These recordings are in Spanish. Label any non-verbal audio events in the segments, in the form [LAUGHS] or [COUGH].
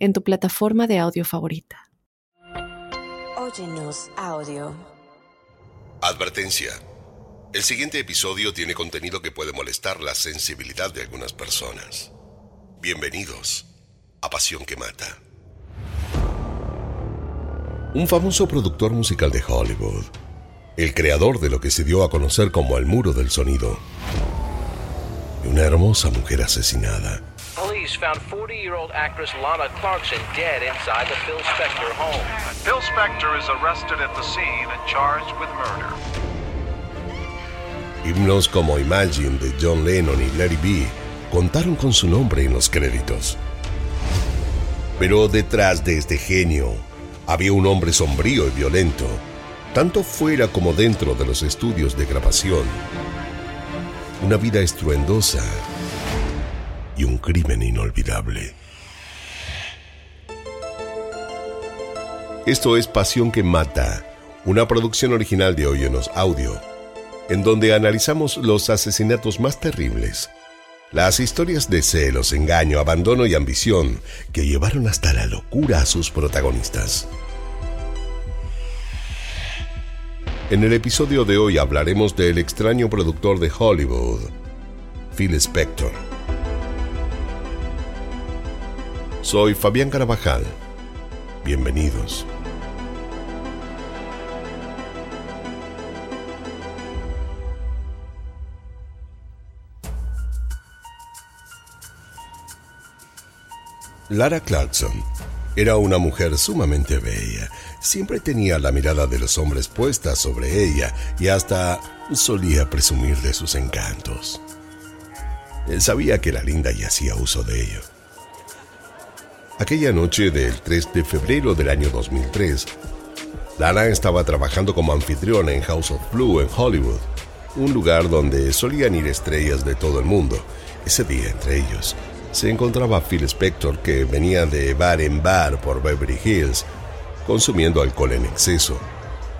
en tu plataforma de audio favorita. Óyenos audio. Advertencia. El siguiente episodio tiene contenido que puede molestar la sensibilidad de algunas personas. Bienvenidos a Pasión que Mata. Un famoso productor musical de Hollywood, el creador de lo que se dio a conocer como el muro del sonido, y una hermosa mujer asesinada Police found 40-year-old actress Lana Clarkson dead inside the Phil Spector home. Phil Spector is arrested at the scene and charged with murder. Himnos como Imagine de John Lennon y Larry B contaron con su nombre en los créditos. Pero detrás de este genio había un hombre sombrío y violento, tanto fuera como dentro de los estudios de grabación. Una vida estruendosa y un crimen inolvidable. Esto es Pasión que Mata, una producción original de Oyenos Audio, en donde analizamos los asesinatos más terribles, las historias de celos, engaño, abandono y ambición que llevaron hasta la locura a sus protagonistas. En el episodio de hoy hablaremos del extraño productor de Hollywood, Phil Spector. Soy Fabián Carabajal. Bienvenidos. Lara Clarkson era una mujer sumamente bella. Siempre tenía la mirada de los hombres puesta sobre ella y hasta solía presumir de sus encantos. Sabía que era linda y hacía uso de ello. Aquella noche del 3 de febrero del año 2003, Lana estaba trabajando como anfitriona en House of Blue en Hollywood, un lugar donde solían ir estrellas de todo el mundo. Ese día, entre ellos, se encontraba Phil Spector que venía de bar en bar por Beverly Hills, consumiendo alcohol en exceso,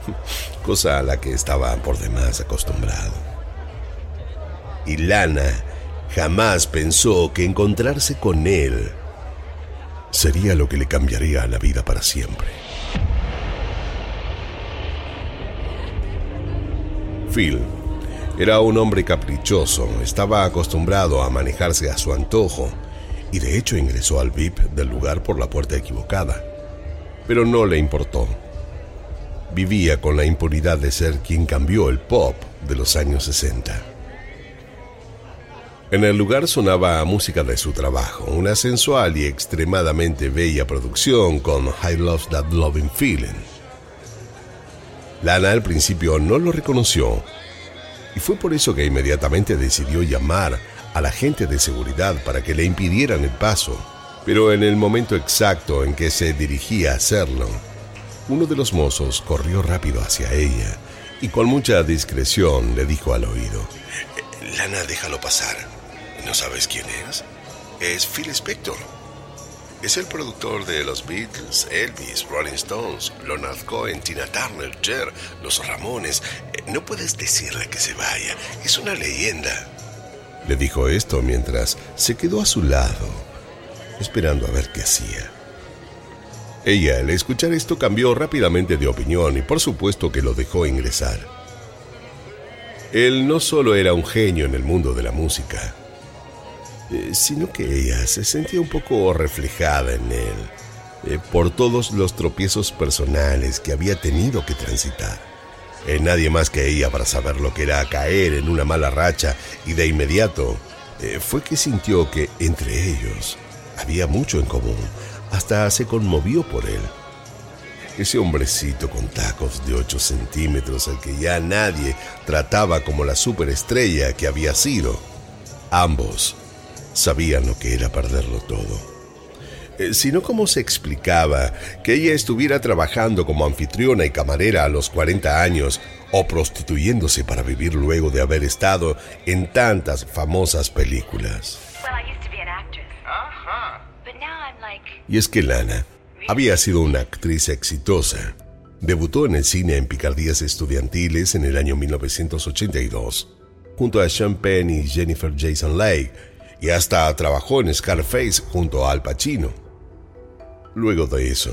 [LAUGHS] cosa a la que estaba por demás acostumbrado. Y Lana jamás pensó que encontrarse con él sería lo que le cambiaría la vida para siempre. Phil era un hombre caprichoso, estaba acostumbrado a manejarse a su antojo y de hecho ingresó al VIP del lugar por la puerta equivocada. Pero no le importó. Vivía con la impunidad de ser quien cambió el pop de los años 60. En el lugar sonaba música de su trabajo, una sensual y extremadamente bella producción con I Love That Loving Feeling. Lana al principio no lo reconoció y fue por eso que inmediatamente decidió llamar a la gente de seguridad para que le impidieran el paso. Pero en el momento exacto en que se dirigía a hacerlo, uno de los mozos corrió rápido hacia ella y con mucha discreción le dijo al oído, Lana, déjalo pasar. ¿No sabes quién es? Es Phil Spector. Es el productor de los Beatles, Elvis, Rolling Stones, Leonard Cohen, Tina Turner, Cher, Los Ramones. Eh, no puedes decirle que se vaya. Es una leyenda. Le dijo esto mientras se quedó a su lado, esperando a ver qué hacía. Ella, al escuchar esto, cambió rápidamente de opinión y por supuesto que lo dejó ingresar. Él no solo era un genio en el mundo de la música, sino que ella se sentía un poco reflejada en él eh, por todos los tropiezos personales que había tenido que transitar. Eh, nadie más que ella para saber lo que era caer en una mala racha y de inmediato fue que sintió que entre ellos había mucho en común. Hasta se conmovió por él. Ese hombrecito con tacos de 8 centímetros al que ya nadie trataba como la superestrella que había sido. Ambos sabían lo que era perderlo todo. eh, sino cómo se explicaba que ella estuviera trabajando como anfitriona y camarera a los 40 años o prostituyéndose para vivir luego de haber estado en tantas famosas películas. Y es que Lana había sido una actriz exitosa. Debutó en el cine en picardías estudiantiles en el año 1982, junto a Sean Penn y Jennifer Jason Leigh, y hasta trabajó en Scarface junto a Al Pacino. Luego de eso,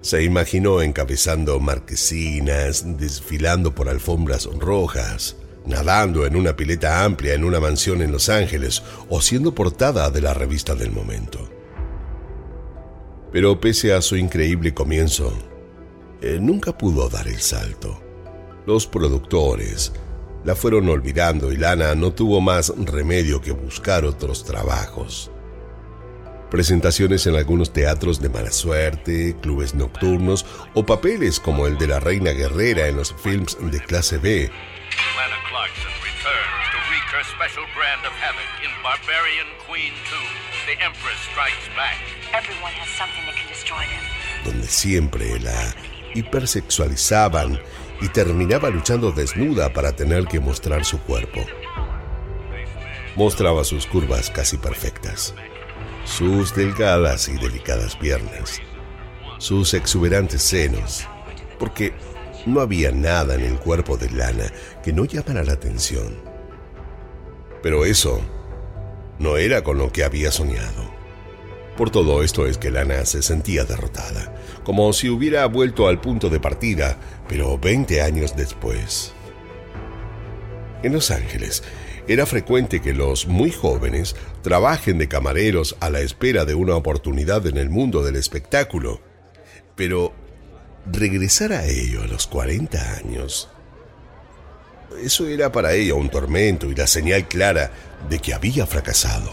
se imaginó encabezando marquesinas, desfilando por alfombras rojas, nadando en una pileta amplia en una mansión en Los Ángeles o siendo portada de la revista del momento. Pero pese a su increíble comienzo, eh, nunca pudo dar el salto. Los productores la fueron olvidando y Lana no tuvo más remedio que buscar otros trabajos. Presentaciones en algunos teatros de mala suerte, clubes nocturnos o papeles como el de la reina guerrera en los films de clase B. Donde siempre la hipersexualizaban y terminaba luchando desnuda para tener que mostrar su cuerpo. Mostraba sus curvas casi perfectas sus delgadas y delicadas piernas, sus exuberantes senos, porque no había nada en el cuerpo de Lana que no llamara la atención. Pero eso no era con lo que había soñado. Por todo esto es que Lana se sentía derrotada, como si hubiera vuelto al punto de partida, pero 20 años después. En Los Ángeles, era frecuente que los muy jóvenes trabajen de camareros a la espera de una oportunidad en el mundo del espectáculo. Pero regresar a ello a los 40 años, eso era para ella un tormento y la señal clara de que había fracasado.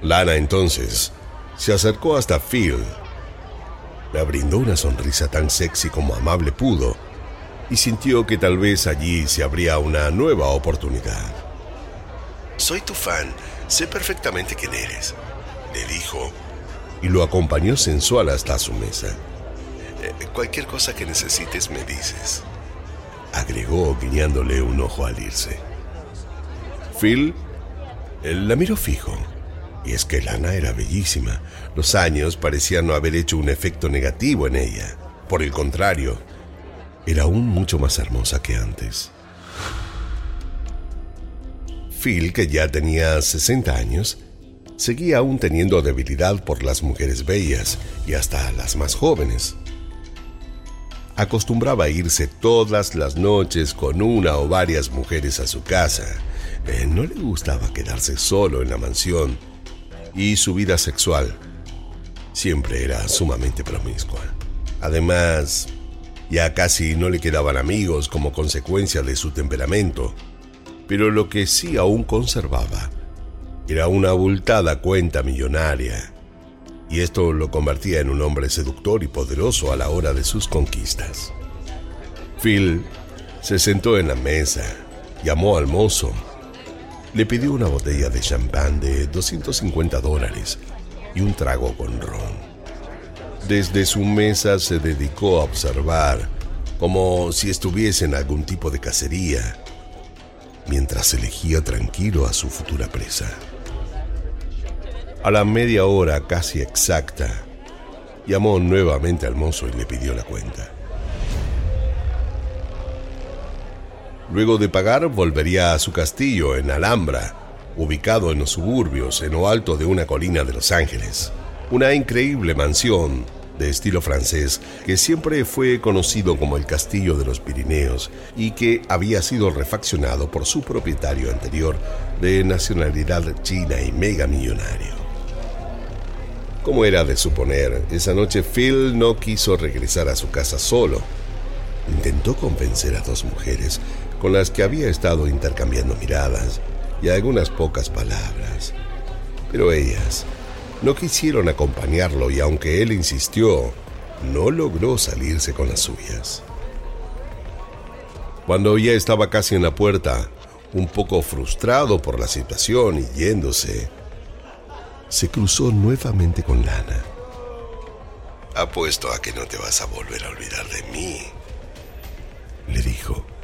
Lana entonces se acercó hasta Phil. Le brindó una sonrisa tan sexy como amable pudo y sintió que tal vez allí se abría una nueva oportunidad. Soy tu fan, sé perfectamente quién eres, le dijo, y lo acompañó sensual hasta su mesa. Eh, cualquier cosa que necesites me dices, agregó guiñándole un ojo al irse. Phil la miró fijo. Y es que Lana era bellísima. Los años parecían no haber hecho un efecto negativo en ella. Por el contrario, era aún mucho más hermosa que antes. Phil, que ya tenía 60 años, seguía aún teniendo debilidad por las mujeres bellas y hasta las más jóvenes. Acostumbraba irse todas las noches con una o varias mujeres a su casa. Eh, no le gustaba quedarse solo en la mansión y su vida sexual siempre era sumamente promiscua. Además, ya casi no le quedaban amigos como consecuencia de su temperamento, pero lo que sí aún conservaba era una abultada cuenta millonaria, y esto lo convertía en un hombre seductor y poderoso a la hora de sus conquistas. Phil se sentó en la mesa, llamó al mozo, le pidió una botella de champán de 250 dólares y un trago con ron. Desde su mesa se dedicó a observar, como si estuviese en algún tipo de cacería, mientras elegía tranquilo a su futura presa. A la media hora casi exacta, llamó nuevamente al mozo y le pidió la cuenta. Luego de pagar, volvería a su castillo en Alhambra, ubicado en los suburbios, en lo alto de una colina de Los Ángeles. Una increíble mansión de estilo francés que siempre fue conocido como el Castillo de los Pirineos y que había sido refaccionado por su propietario anterior de nacionalidad china y mega millonario. Como era de suponer, esa noche Phil no quiso regresar a su casa solo. Intentó convencer a dos mujeres con las que había estado intercambiando miradas y algunas pocas palabras, pero ellas no quisieron acompañarlo y aunque él insistió, no logró salirse con las suyas. Cuando ya estaba casi en la puerta, un poco frustrado por la situación y yéndose, se cruzó nuevamente con Lana. Apuesto a que no te vas a volver a olvidar de mí, le dijo.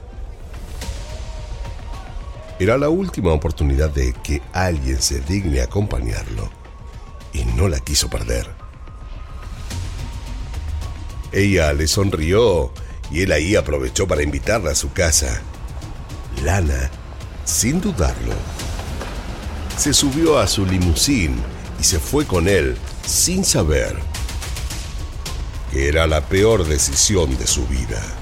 Era la última oportunidad de que alguien se digne acompañarlo y no la quiso perder. Ella le sonrió y él ahí aprovechó para invitarla a su casa. Lana, sin dudarlo, se subió a su limusín y se fue con él sin saber que era la peor decisión de su vida.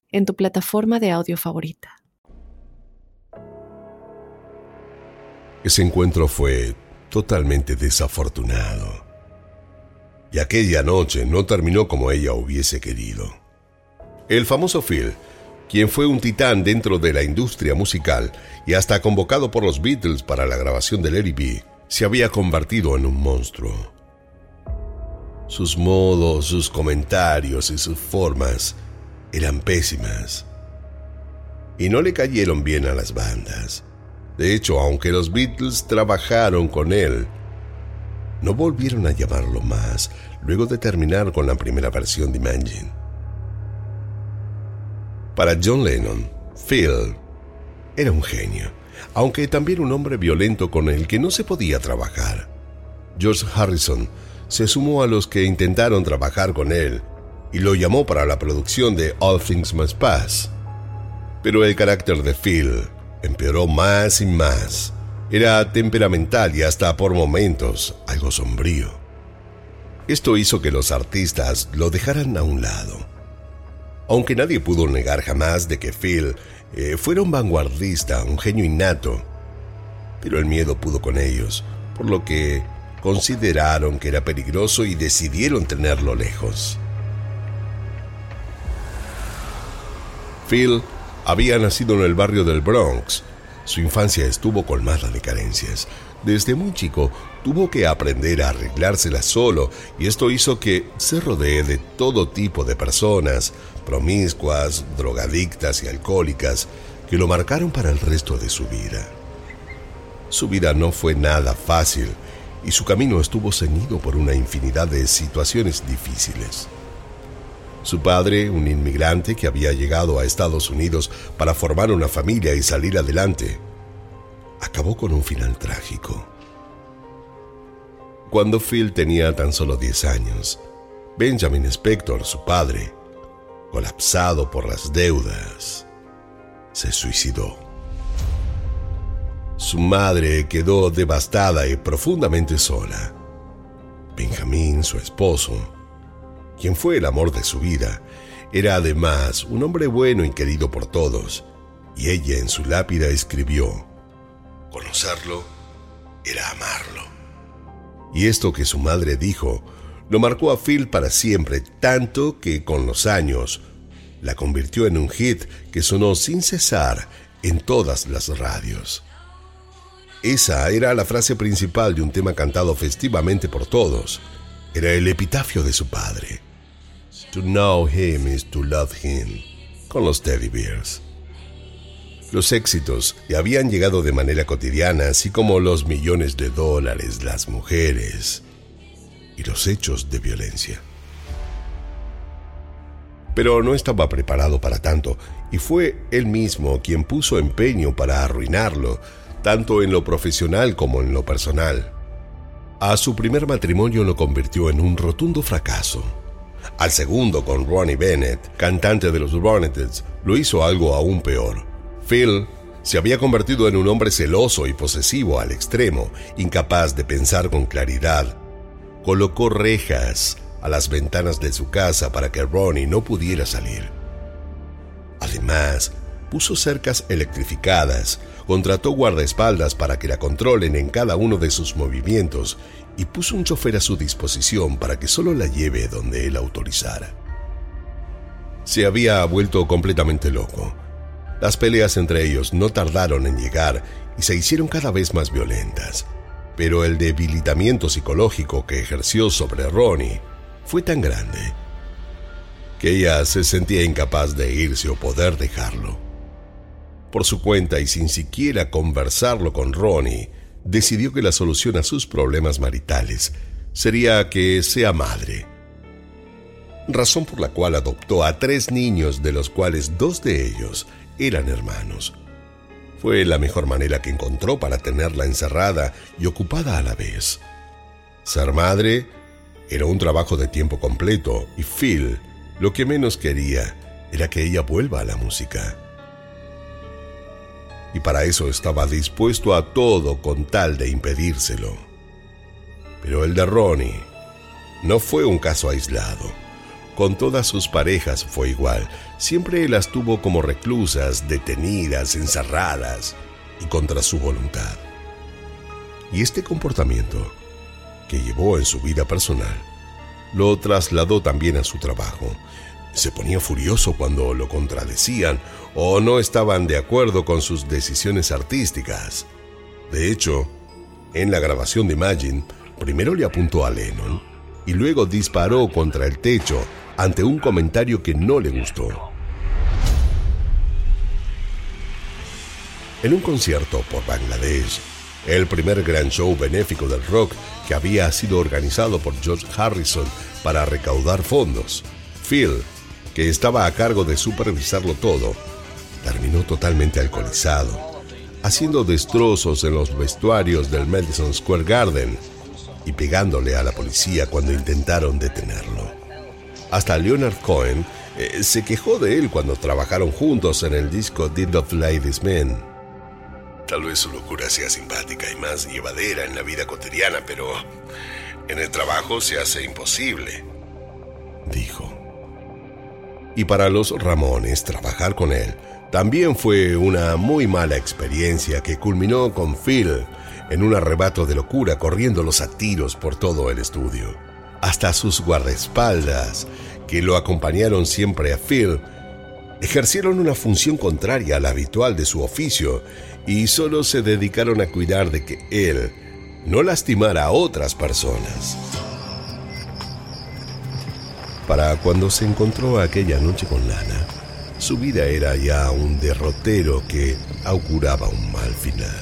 en tu plataforma de audio favorita. Ese encuentro fue totalmente desafortunado. Y aquella noche no terminó como ella hubiese querido. El famoso Phil, quien fue un titán dentro de la industria musical y hasta convocado por los Beatles para la grabación de Larry B, se había convertido en un monstruo. Sus modos, sus comentarios y sus formas eran pésimas. Y no le cayeron bien a las bandas. De hecho, aunque los Beatles trabajaron con él, no volvieron a llamarlo más luego de terminar con la primera versión de Imagine. Para John Lennon, Phil era un genio, aunque también un hombre violento con el que no se podía trabajar. George Harrison se sumó a los que intentaron trabajar con él y lo llamó para la producción de All Things Must Pass. Pero el carácter de Phil empeoró más y más. Era temperamental y hasta por momentos algo sombrío. Esto hizo que los artistas lo dejaran a un lado. Aunque nadie pudo negar jamás de que Phil eh, fuera un vanguardista, un genio innato, pero el miedo pudo con ellos, por lo que consideraron que era peligroso y decidieron tenerlo lejos. Phil había nacido en el barrio del Bronx. Su infancia estuvo colmada de carencias. Desde muy chico tuvo que aprender a arreglárselas solo y esto hizo que se rodee de todo tipo de personas, promiscuas, drogadictas y alcohólicas, que lo marcaron para el resto de su vida. Su vida no fue nada fácil y su camino estuvo ceñido por una infinidad de situaciones difíciles. Su padre, un inmigrante que había llegado a Estados Unidos para formar una familia y salir adelante, acabó con un final trágico. Cuando Phil tenía tan solo 10 años, Benjamin Spector, su padre, colapsado por las deudas, se suicidó. Su madre quedó devastada y profundamente sola. Benjamin, su esposo, quien fue el amor de su vida, era además un hombre bueno y querido por todos, y ella en su lápida escribió, conocerlo era amarlo. Y esto que su madre dijo lo marcó a Phil para siempre, tanto que con los años la convirtió en un hit que sonó sin cesar en todas las radios. Esa era la frase principal de un tema cantado festivamente por todos. Era el epitafio de su padre. To know him is to love him, con los teddy bears. Los éxitos le habían llegado de manera cotidiana, así como los millones de dólares, las mujeres y los hechos de violencia. Pero no estaba preparado para tanto, y fue él mismo quien puso empeño para arruinarlo, tanto en lo profesional como en lo personal. A su primer matrimonio lo convirtió en un rotundo fracaso al segundo, con Ronnie Bennett, cantante de los Ronettes, lo hizo algo aún peor. Phil se había convertido en un hombre celoso y posesivo al extremo, incapaz de pensar con claridad. Colocó rejas a las ventanas de su casa para que Ronnie no pudiera salir. Además, puso cercas electrificadas, contrató guardaespaldas para que la controlen en cada uno de sus movimientos y puso un chofer a su disposición para que solo la lleve donde él autorizara. Se había vuelto completamente loco. Las peleas entre ellos no tardaron en llegar y se hicieron cada vez más violentas, pero el debilitamiento psicológico que ejerció sobre Ronnie fue tan grande que ella se sentía incapaz de irse o poder dejarlo. Por su cuenta y sin siquiera conversarlo con Ronnie, decidió que la solución a sus problemas maritales sería que sea madre. Razón por la cual adoptó a tres niños de los cuales dos de ellos eran hermanos. Fue la mejor manera que encontró para tenerla encerrada y ocupada a la vez. Ser madre era un trabajo de tiempo completo y Phil lo que menos quería era que ella vuelva a la música. Y para eso estaba dispuesto a todo con tal de impedírselo. Pero el de Ronnie no fue un caso aislado. Con todas sus parejas fue igual. Siempre las tuvo como reclusas, detenidas, encerradas y contra su voluntad. Y este comportamiento, que llevó en su vida personal, lo trasladó también a su trabajo. Se ponía furioso cuando lo contradecían o no estaban de acuerdo con sus decisiones artísticas. De hecho, en la grabación de Imagine, primero le apuntó a Lennon y luego disparó contra el techo ante un comentario que no le gustó. En un concierto por Bangladesh, el primer gran show benéfico del rock que había sido organizado por George Harrison para recaudar fondos, Phil, que estaba a cargo de supervisarlo todo, terminó totalmente alcoholizado, haciendo destrozos en los vestuarios del Madison Square Garden y pegándole a la policía cuando intentaron detenerlo. Hasta Leonard Cohen eh, se quejó de él cuando trabajaron juntos en el disco Dead of Ladies Men. Tal vez su locura sea simpática y más llevadera en la vida cotidiana, pero en el trabajo se hace imposible, dijo. Y para los Ramones trabajar con él también fue una muy mala experiencia que culminó con Phil en un arrebato de locura corriéndolos a tiros por todo el estudio. Hasta sus guardaespaldas, que lo acompañaron siempre a Phil, ejercieron una función contraria a la habitual de su oficio y solo se dedicaron a cuidar de que él no lastimara a otras personas. Para cuando se encontró aquella noche con Lana, su vida era ya un derrotero que auguraba un mal final.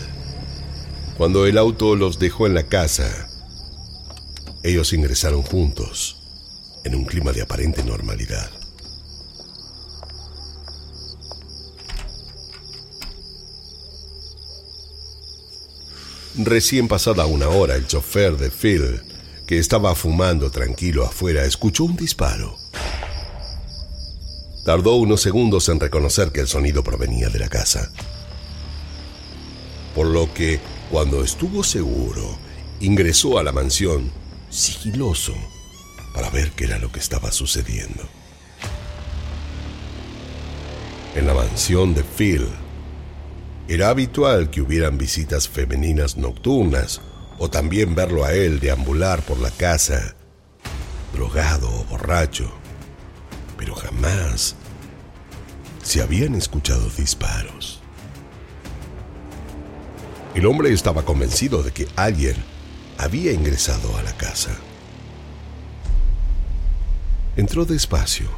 Cuando el auto los dejó en la casa, ellos ingresaron juntos, en un clima de aparente normalidad. Recién pasada una hora, el chofer de Phil, que estaba fumando tranquilo afuera, escuchó un disparo. Tardó unos segundos en reconocer que el sonido provenía de la casa. Por lo que, cuando estuvo seguro, ingresó a la mansión sigiloso para ver qué era lo que estaba sucediendo. En la mansión de Phil era habitual que hubieran visitas femeninas nocturnas o también verlo a él deambular por la casa, drogado o borracho, pero jamás se habían escuchado disparos. El hombre estaba convencido de que alguien había ingresado a la casa. Entró despacio,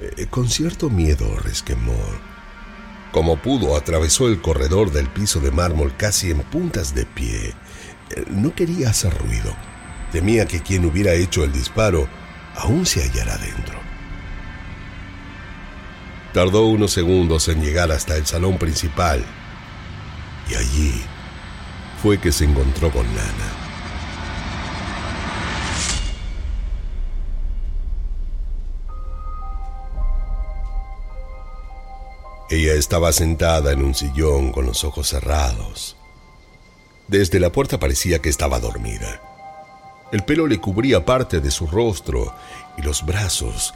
eh, con cierto miedo resquemor. Como pudo, atravesó el corredor del piso de mármol casi en puntas de pie. No quería hacer ruido. Temía que quien hubiera hecho el disparo aún se hallara dentro. Tardó unos segundos en llegar hasta el salón principal y allí fue que se encontró con Lana. Ella estaba sentada en un sillón con los ojos cerrados. Desde la puerta parecía que estaba dormida. El pelo le cubría parte de su rostro y los brazos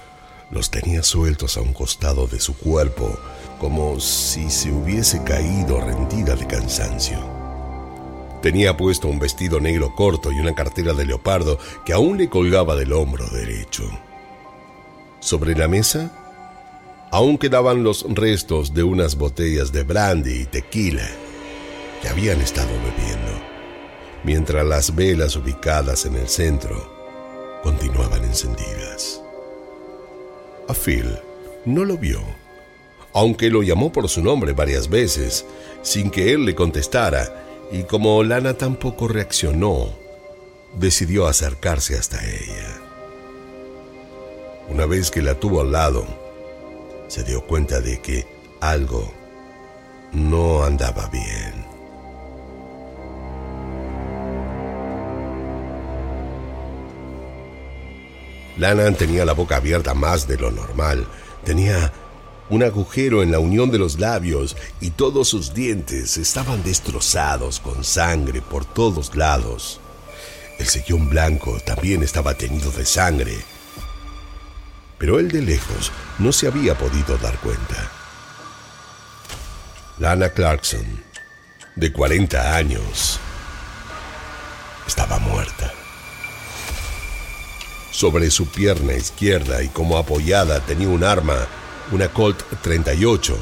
los tenía sueltos a un costado de su cuerpo, como si se hubiese caído rendida de cansancio. Tenía puesto un vestido negro corto y una cartera de leopardo que aún le colgaba del hombro derecho. Sobre la mesa aún quedaban los restos de unas botellas de brandy y tequila habían estado bebiendo, mientras las velas ubicadas en el centro continuaban encendidas. A Phil no lo vio, aunque lo llamó por su nombre varias veces, sin que él le contestara, y como Lana tampoco reaccionó, decidió acercarse hasta ella. Una vez que la tuvo al lado, se dio cuenta de que algo no andaba bien. Lana tenía la boca abierta más de lo normal. Tenía un agujero en la unión de los labios y todos sus dientes estaban destrozados con sangre por todos lados. El sillón blanco también estaba teñido de sangre. Pero él de lejos no se había podido dar cuenta. Lana Clarkson, de 40 años, estaba muerta. Sobre su pierna izquierda y como apoyada tenía un arma, una Colt 38.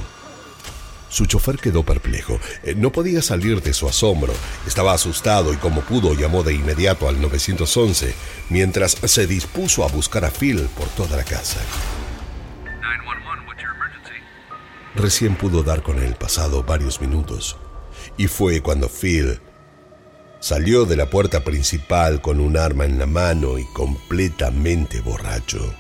Su chofer quedó perplejo. Eh, no podía salir de su asombro. Estaba asustado y como pudo llamó de inmediato al 911 mientras se dispuso a buscar a Phil por toda la casa. Recién pudo dar con él pasado varios minutos y fue cuando Phil Salió de la puerta principal con un arma en la mano y completamente borracho.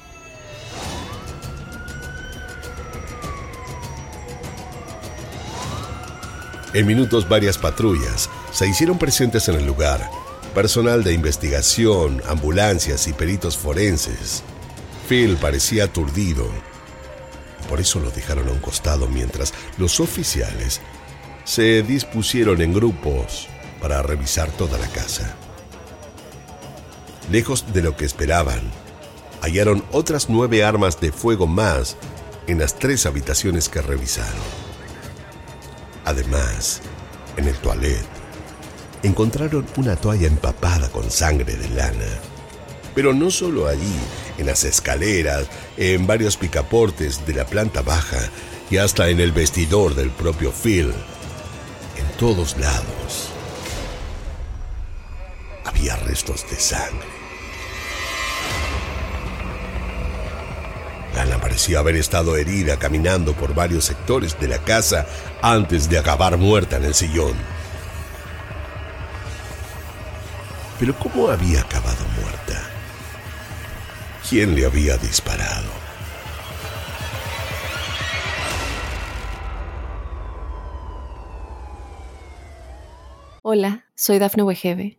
En minutos varias patrullas se hicieron presentes en el lugar, personal de investigación, ambulancias y peritos forenses. Phil parecía aturdido. Por eso lo dejaron a un costado mientras los oficiales se dispusieron en grupos para revisar toda la casa. Lejos de lo que esperaban, hallaron otras nueve armas de fuego más en las tres habitaciones que revisaron. Además, en el toilet, encontraron una toalla empapada con sangre de lana. Pero no solo allí, en las escaleras, en varios picaportes de la planta baja y hasta en el vestidor del propio Phil. En todos lados restos de sangre. Lana parecía haber estado herida caminando por varios sectores de la casa antes de acabar muerta en el sillón. Pero ¿cómo había acabado muerta? ¿Quién le había disparado? Hola, soy Dafne Wegebe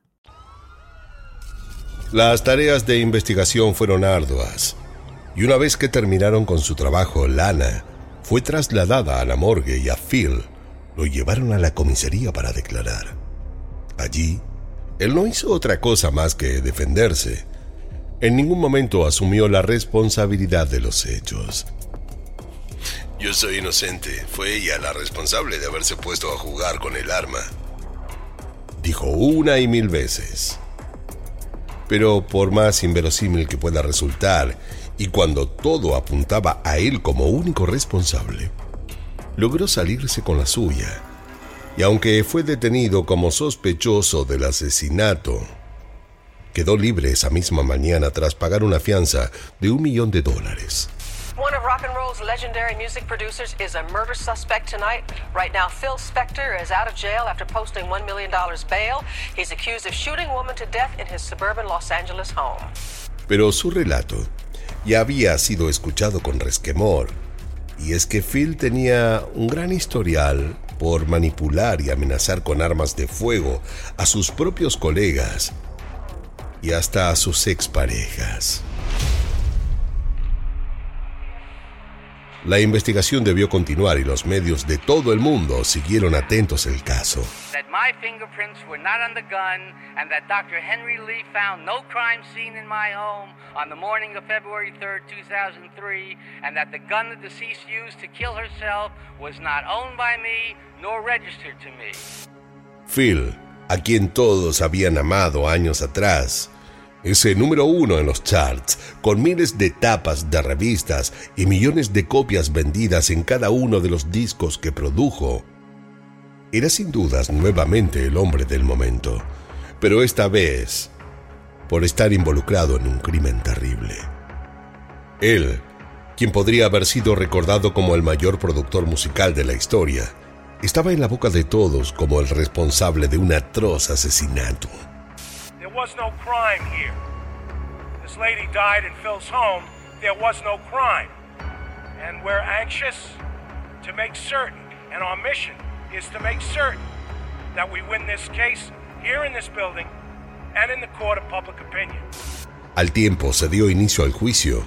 Las tareas de investigación fueron arduas, y una vez que terminaron con su trabajo, Lana fue trasladada a la morgue y a Phil lo llevaron a la comisaría para declarar. Allí, él no hizo otra cosa más que defenderse. En ningún momento asumió la responsabilidad de los hechos. Yo soy inocente. Fue ella la responsable de haberse puesto a jugar con el arma. Dijo una y mil veces. Pero por más inverosímil que pueda resultar, y cuando todo apuntaba a él como único responsable, logró salirse con la suya. Y aunque fue detenido como sospechoso del asesinato, quedó libre esa misma mañana tras pagar una fianza de un millón de dólares. Of rock and roll's legendary music producers is a murder suspect tonight. Right now, Phil Spector is out of jail after posting $1 million bail. He's accused of shooting a woman to death in his suburban Los Angeles home. Pero su relato ya había sido escuchado con resquemor, y es que Phil tenía un gran historial por manipular y amenazar con armas de fuego a sus propios colegas y hasta a sus exparejas. La investigación debió continuar y los medios de todo el mundo siguieron atentos el caso. That my fingerprints were not on the gun and that Dr. Henry Lee found no crime scene in my home on the morning of February 3rd, 2003, and that the gun the deceased used to kill herself was not owned by me nor registered to me. Phil, a quien todos habían amado años atrás, ese número uno en los charts, con miles de tapas de revistas y millones de copias vendidas en cada uno de los discos que produjo. Era sin dudas nuevamente el hombre del momento, pero esta vez por estar involucrado en un crimen terrible. Él, quien podría haber sido recordado como el mayor productor musical de la historia, estaba en la boca de todos como el responsable de un atroz asesinato. There was no crime here. This lady died in Phil's home. There was no crime. And we're anxious to make certain, and our mission is to make certain that we win this case here in this building and in the court of public opinion. Al tiempo se dio inicio al juicio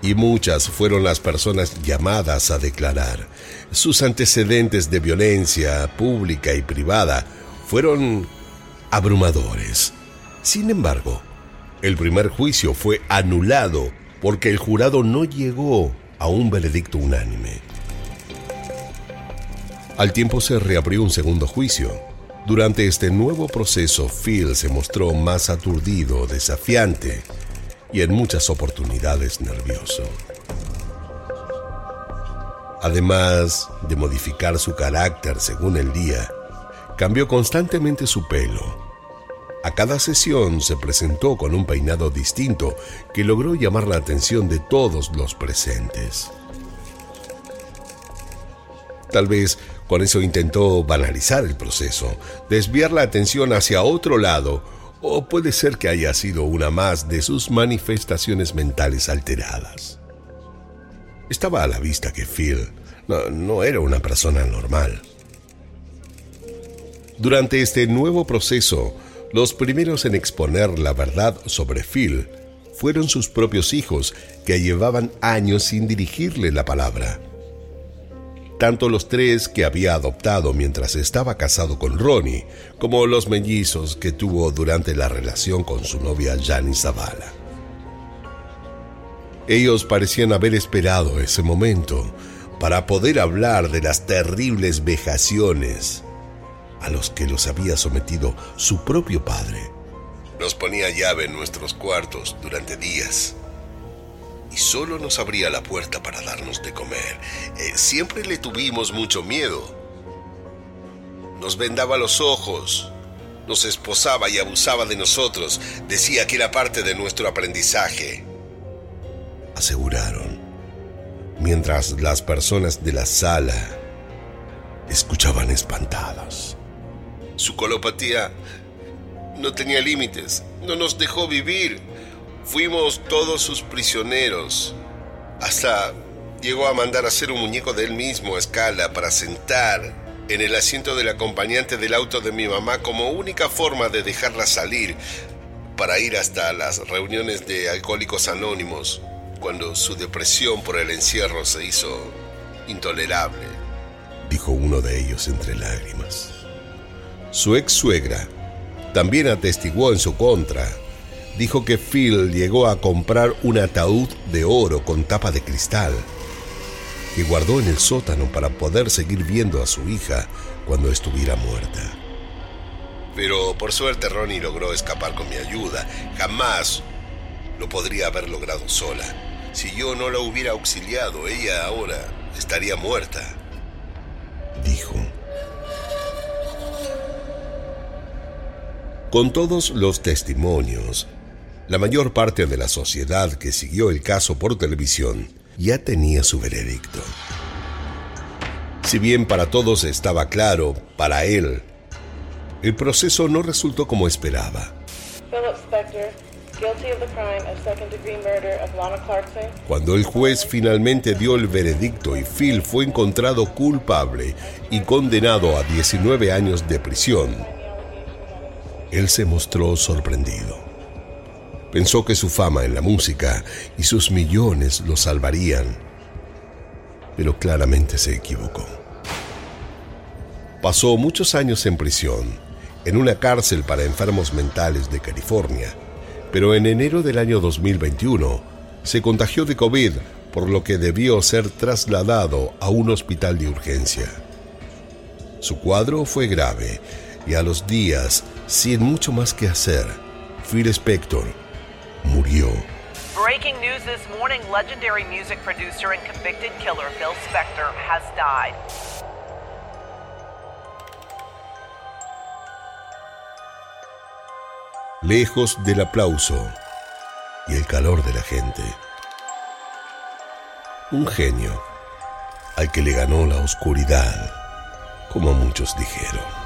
y muchas fueron las personas llamadas a declarar. Sus antecedentes de violencia pública y privada fueron abrumadores. Sin embargo, el primer juicio fue anulado porque el jurado no llegó a un veredicto unánime. Al tiempo se reabrió un segundo juicio. Durante este nuevo proceso, Phil se mostró más aturdido, desafiante y en muchas oportunidades nervioso. Además de modificar su carácter según el día, cambió constantemente su pelo a cada sesión se presentó con un peinado distinto que logró llamar la atención de todos los presentes. Tal vez con eso intentó banalizar el proceso, desviar la atención hacia otro lado, o puede ser que haya sido una más de sus manifestaciones mentales alteradas. Estaba a la vista que Phil no, no era una persona normal. Durante este nuevo proceso, los primeros en exponer la verdad sobre Phil fueron sus propios hijos, que llevaban años sin dirigirle la palabra. Tanto los tres que había adoptado mientras estaba casado con Ronnie, como los mellizos que tuvo durante la relación con su novia Janice Zavala. Ellos parecían haber esperado ese momento para poder hablar de las terribles vejaciones a los que los había sometido su propio padre. Nos ponía llave en nuestros cuartos durante días y solo nos abría la puerta para darnos de comer. Eh, siempre le tuvimos mucho miedo. Nos vendaba los ojos, nos esposaba y abusaba de nosotros. Decía que era parte de nuestro aprendizaje. Aseguraron, mientras las personas de la sala escuchaban espantadas. Su colopatía no tenía límites, no nos dejó vivir. Fuimos todos sus prisioneros. Hasta llegó a mandar a hacer un muñeco de él mismo a escala para sentar en el asiento del acompañante del auto de mi mamá como única forma de dejarla salir para ir hasta las reuniones de alcohólicos anónimos cuando su depresión por el encierro se hizo intolerable, dijo uno de ellos entre lágrimas. Su ex suegra también atestiguó en su contra. Dijo que Phil llegó a comprar un ataúd de oro con tapa de cristal que guardó en el sótano para poder seguir viendo a su hija cuando estuviera muerta. Pero por suerte Ronnie logró escapar con mi ayuda. Jamás lo podría haber logrado sola. Si yo no la hubiera auxiliado, ella ahora estaría muerta, dijo. Con todos los testimonios, la mayor parte de la sociedad que siguió el caso por televisión ya tenía su veredicto. Si bien para todos estaba claro, para él, el proceso no resultó como esperaba. Cuando el juez finalmente dio el veredicto y Phil fue encontrado culpable y condenado a 19 años de prisión, él se mostró sorprendido. Pensó que su fama en la música y sus millones lo salvarían, pero claramente se equivocó. Pasó muchos años en prisión en una cárcel para enfermos mentales de California, pero en enero del año 2021 se contagió de COVID, por lo que debió ser trasladado a un hospital de urgencia. Su cuadro fue grave y a los días, sin mucho más que hacer, Phil Spector murió. Breaking news this morning legendary music producer and convicted killer Phil Spector has died. lejos del aplauso y el calor de la gente. Un genio al que le ganó la oscuridad, como muchos dijeron.